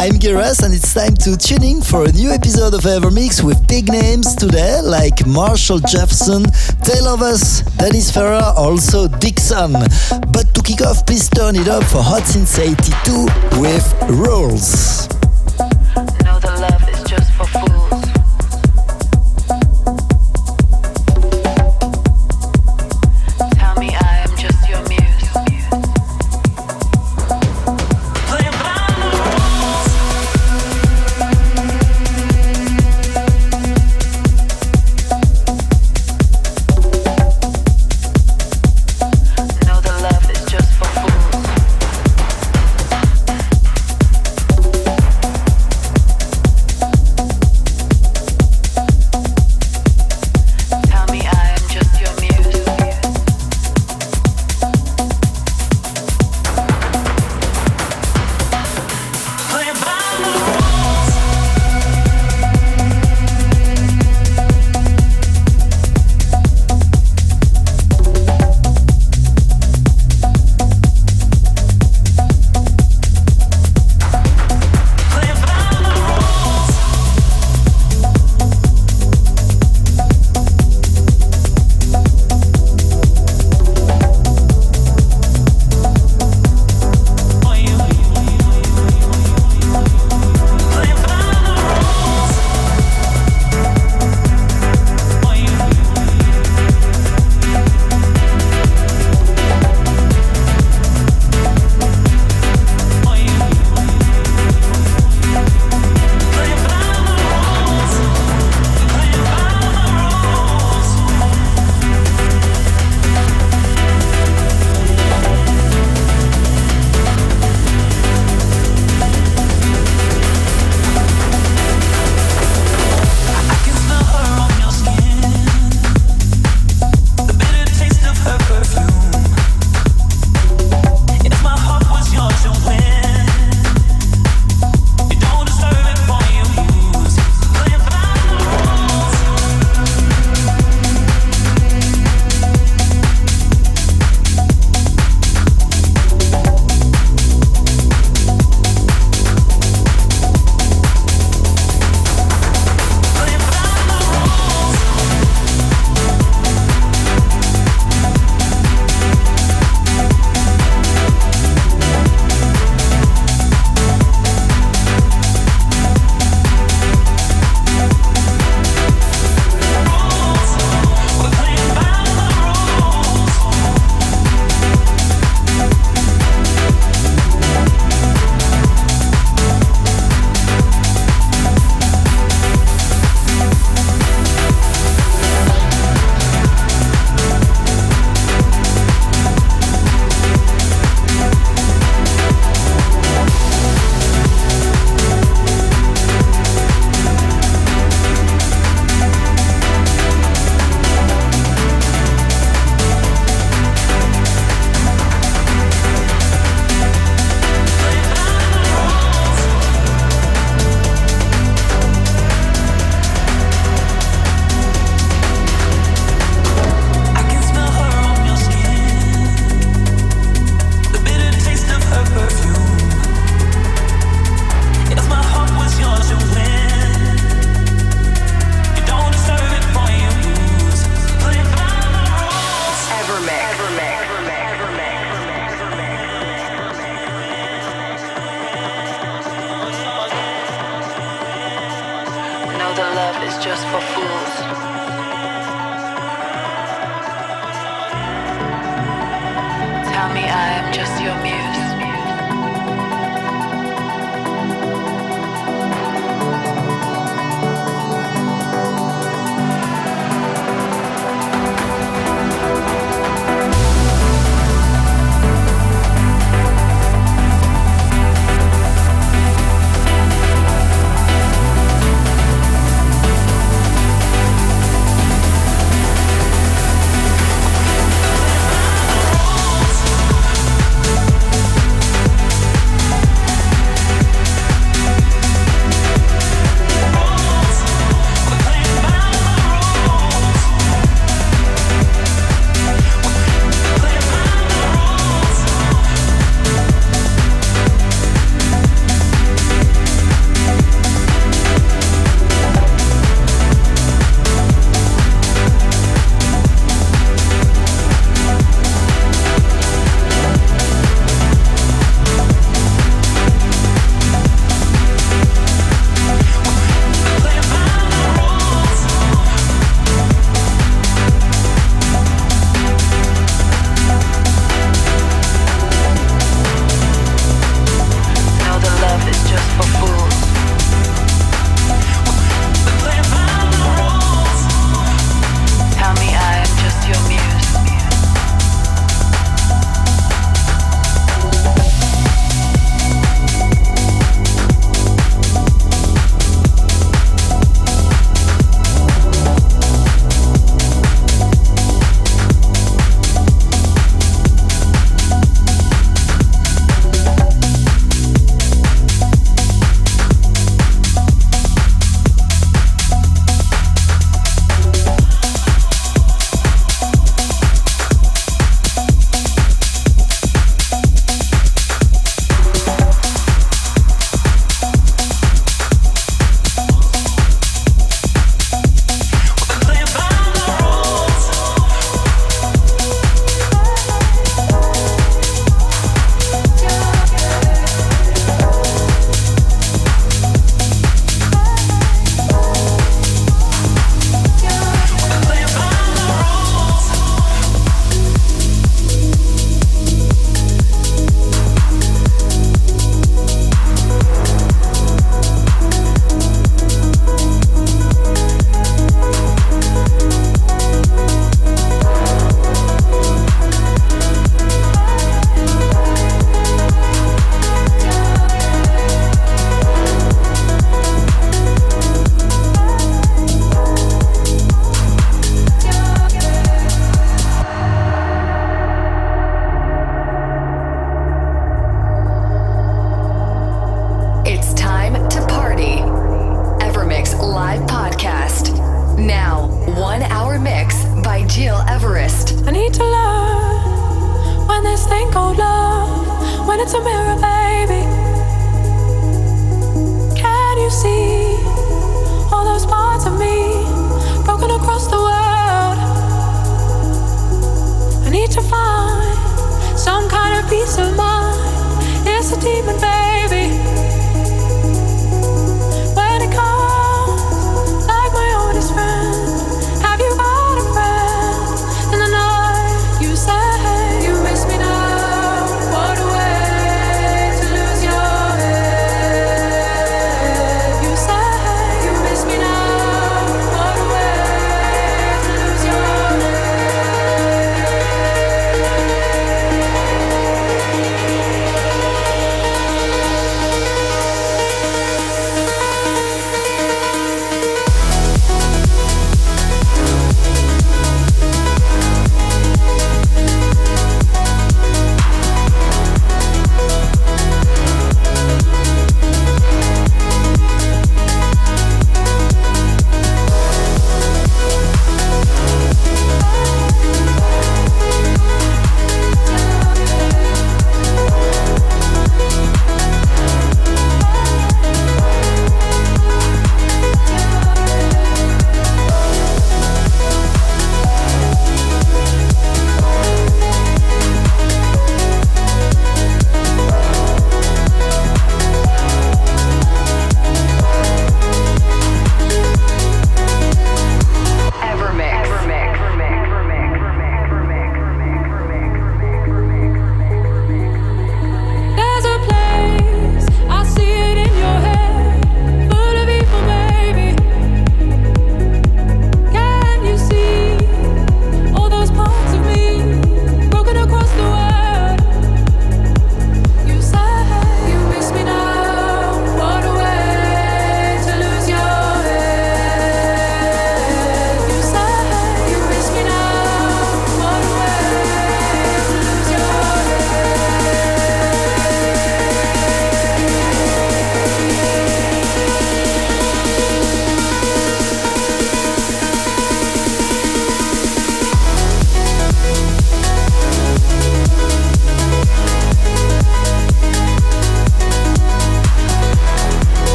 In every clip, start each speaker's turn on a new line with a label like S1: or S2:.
S1: I'm Giras and it's time to tune in for a new episode of Evermix with big names today like Marshall Jefferson, Tale of Us, Dennis Ferrer, also Dixon. But to kick off, please turn it up for Hot Since 82 with Rules.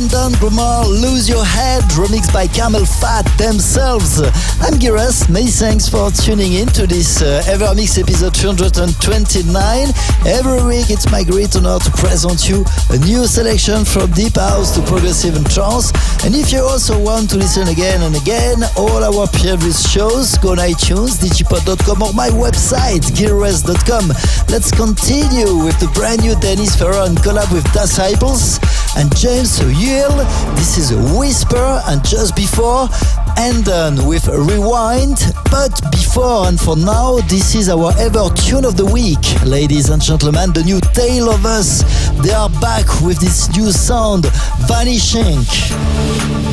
S2: London Grammar Lose Your Head, remixed by CamelPhat themselves. I'm Gires, many thanks for tuning in to this uh, Evermix episode 229. Every week it's my great honor to present you a new selection from Deep House to Progressive and Trance. And if you also want to listen again and again, all our previous shows, go on iTunes, digipod.com or my website, gilres.com. Let's continue with the brand new Dennis Ferrer collab with Disciples and James Yule. This is a Whisper, and just before, and then with Rewind. But before and for now, this is our ever tune of the week. Ladies and gentlemen, the new Tale of Us. They are back with this new sound, Vanishing.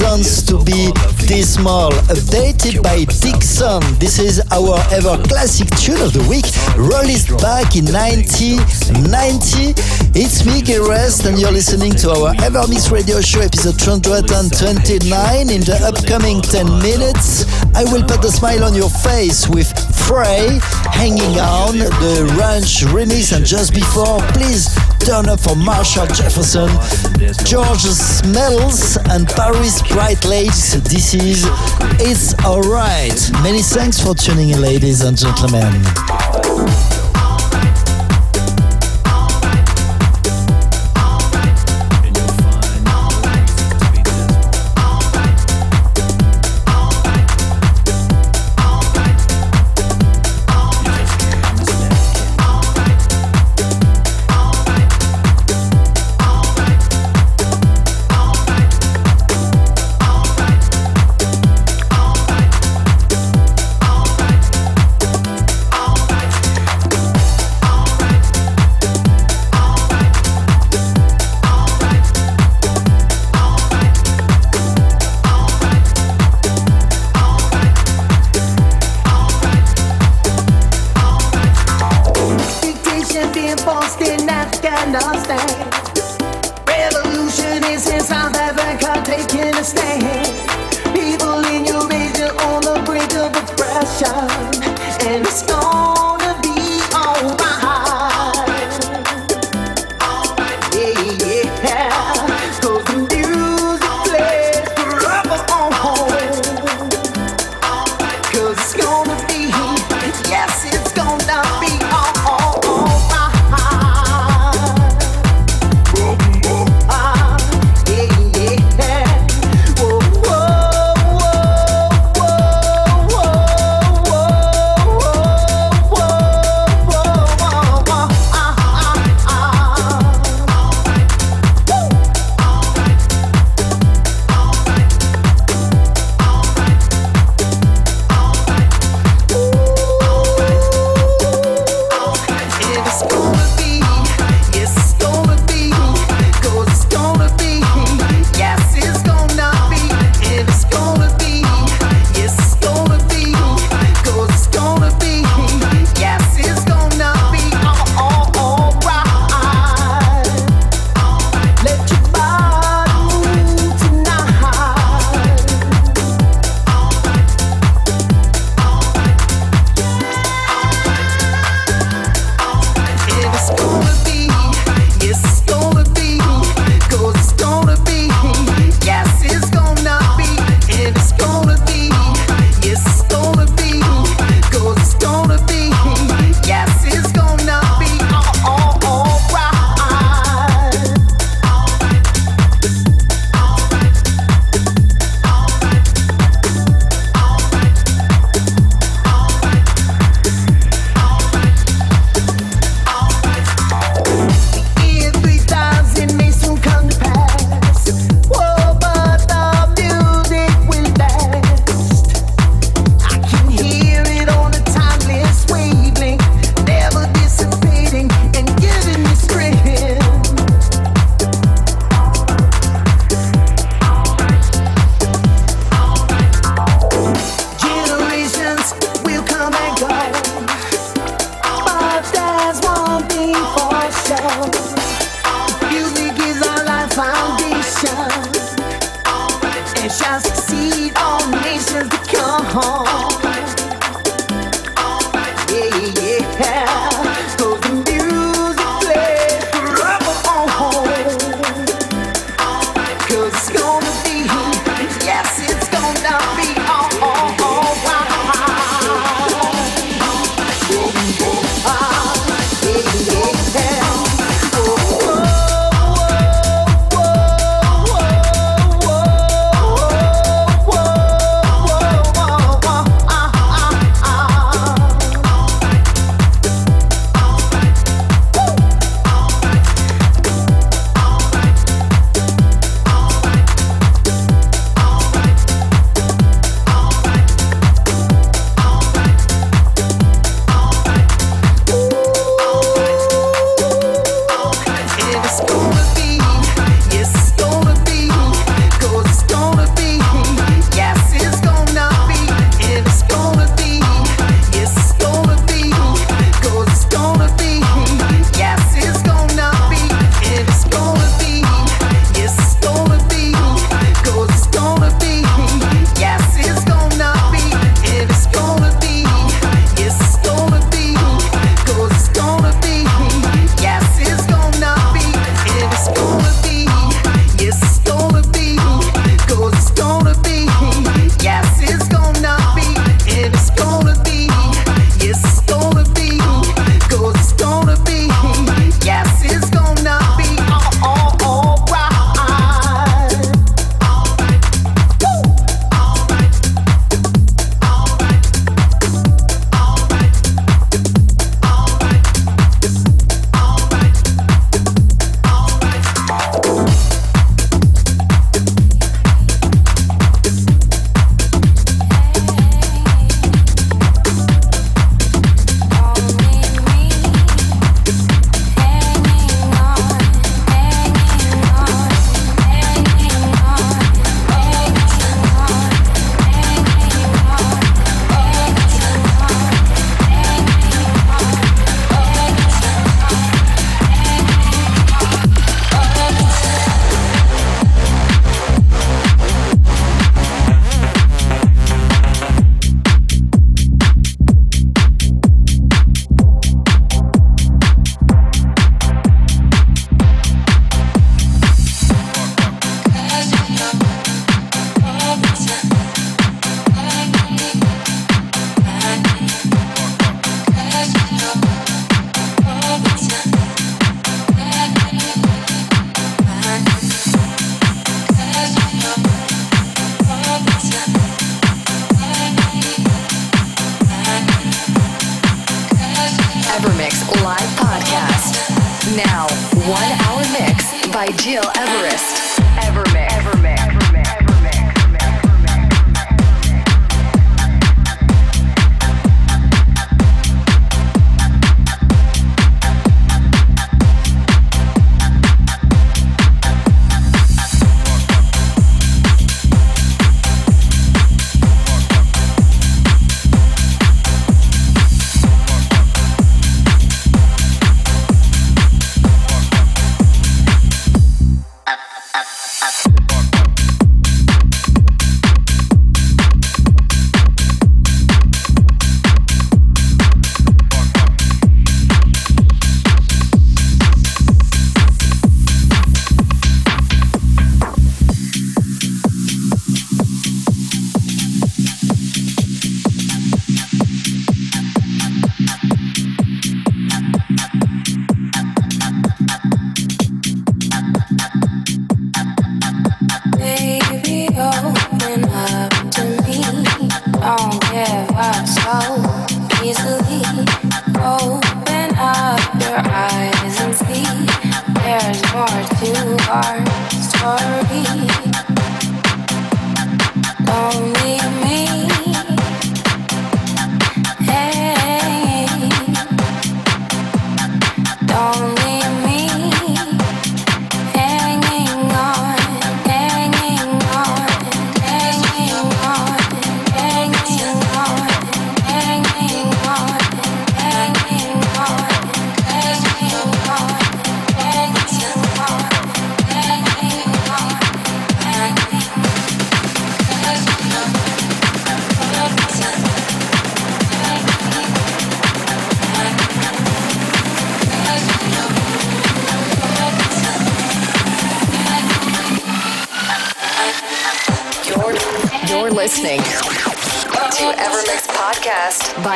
S3: Reasons to be Dismal,
S2: updated by Dixon. This is our ever classic tune of the week, released back in 1990. It's me, Rest, and you're listening to our EverMix Radio Show episode 229. In the upcoming 10 minutes, I will put a smile on your face with Frey hanging on the Ranch remix, and just before, please turn up for Marshall Jefferson, George Smells, and Paris Brightledge. This is It's Alright. Many thanks for tuning in, ladies and gentlemen.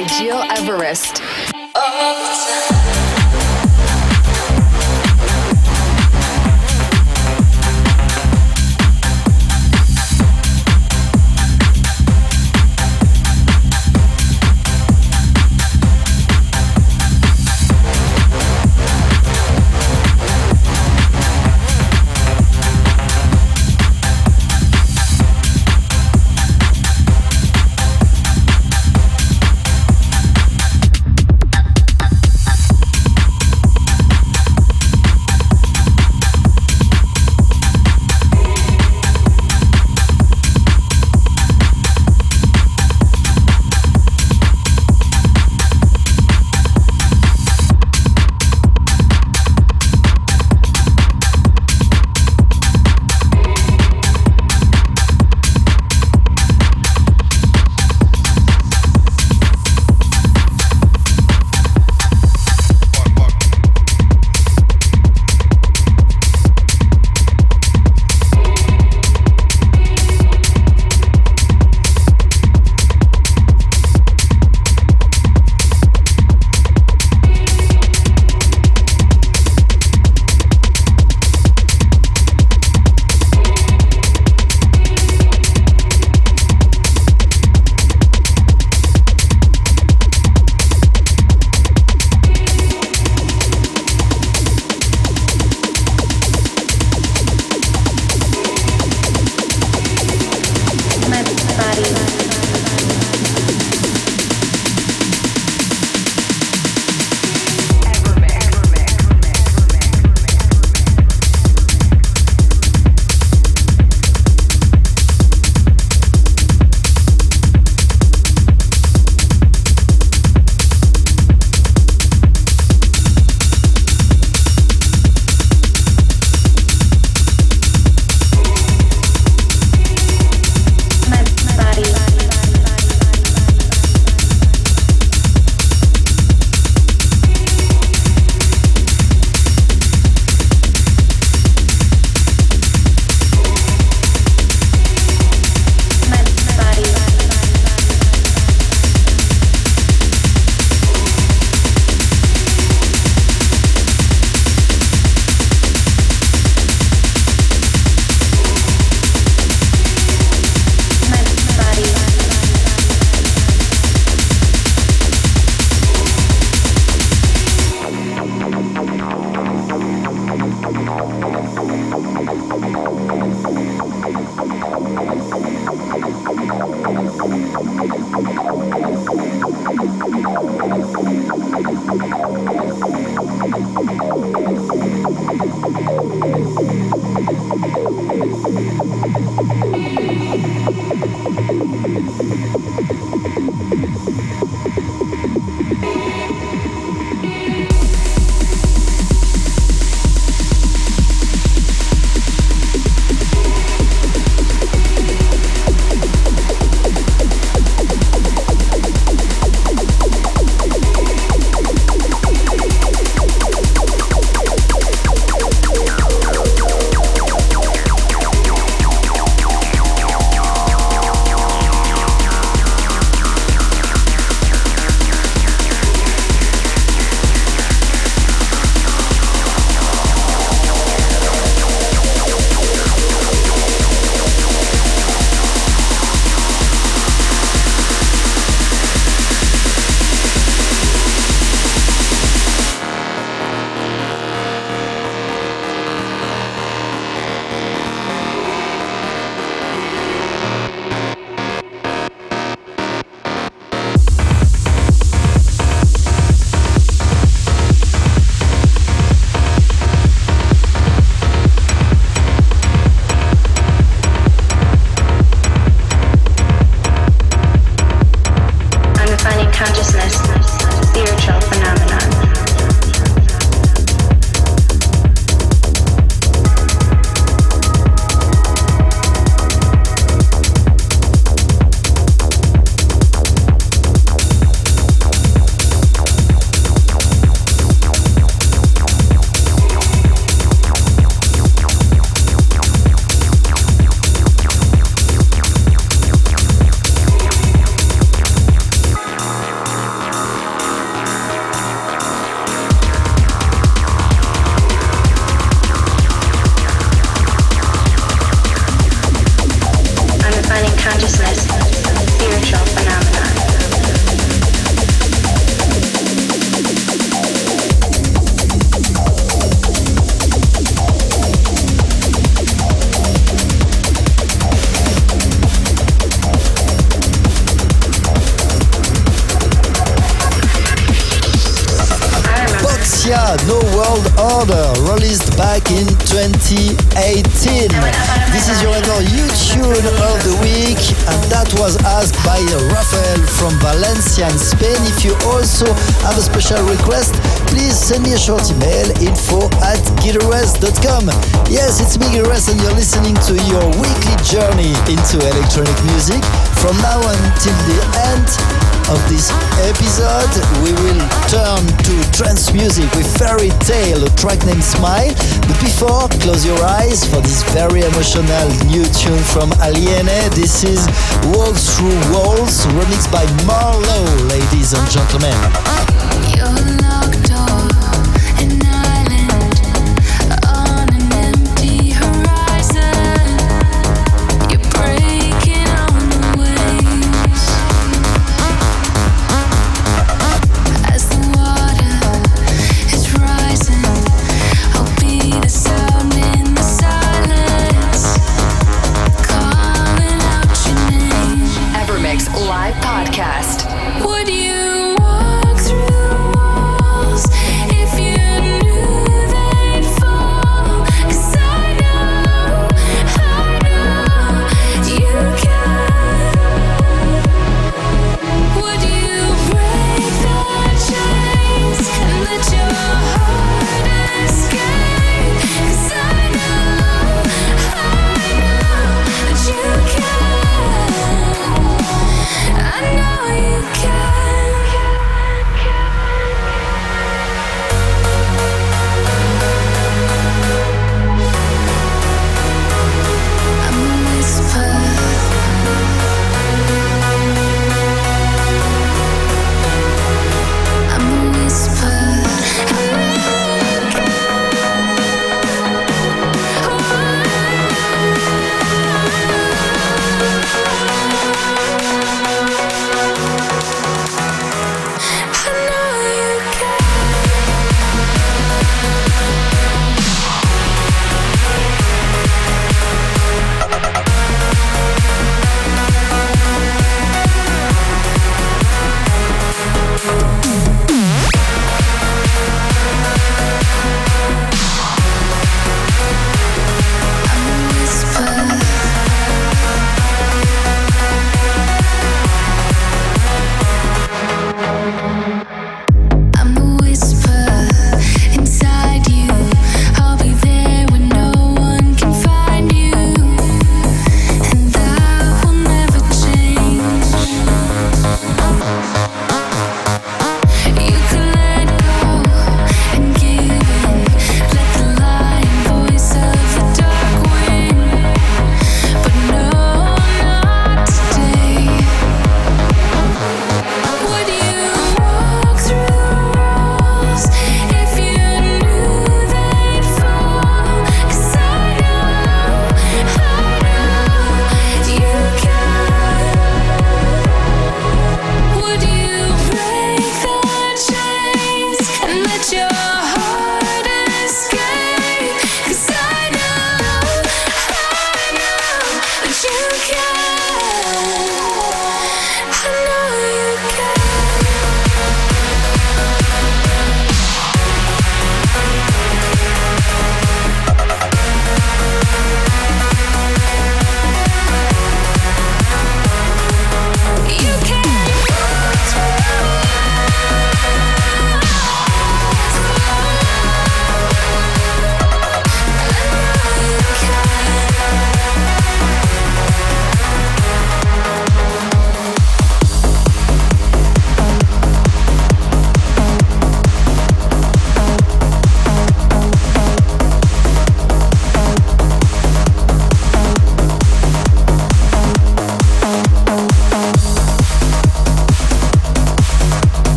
S4: By Gil Everest.
S2: Back in 2018. This is your new tune of the week, and that was asked by Rafael from Valencia in Spain. If you also have a special request, please send me a short email info at gileverest.com. Yes, it's me, Gires, and you're listening to your weekly journey into electronic music. From now until the end of this episode, we will turn to trance music with Fairy Tale, a track named Smile. But before, close your eyes for this very emotional new tune from Aliene. This is Walk Through Walls, remixed by Marlowe, ladies and gentlemen.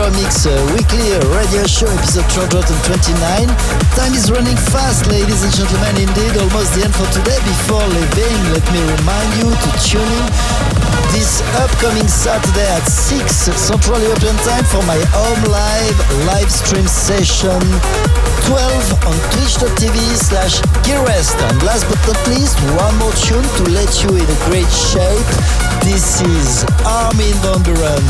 S2: EverMix uh, weekly radio show episode 229. Time is running fast, ladies and gentlemen, indeed. Almost the end for today. Before leaving, let me remind you to tune in this upcoming Saturday at 6 Central European Time for my home live live stream session 12 on twitch.tv slash gearrest. And last but not least, one more tune to let you in a great shape. This is Armin van Buuren.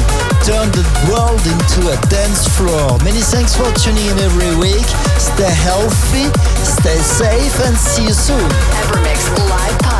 S2: Turn the world into a dance floor. Many thanks for tuning in every week. Stay healthy, stay safe, and see you soon.
S5: EverMix Live Podcast.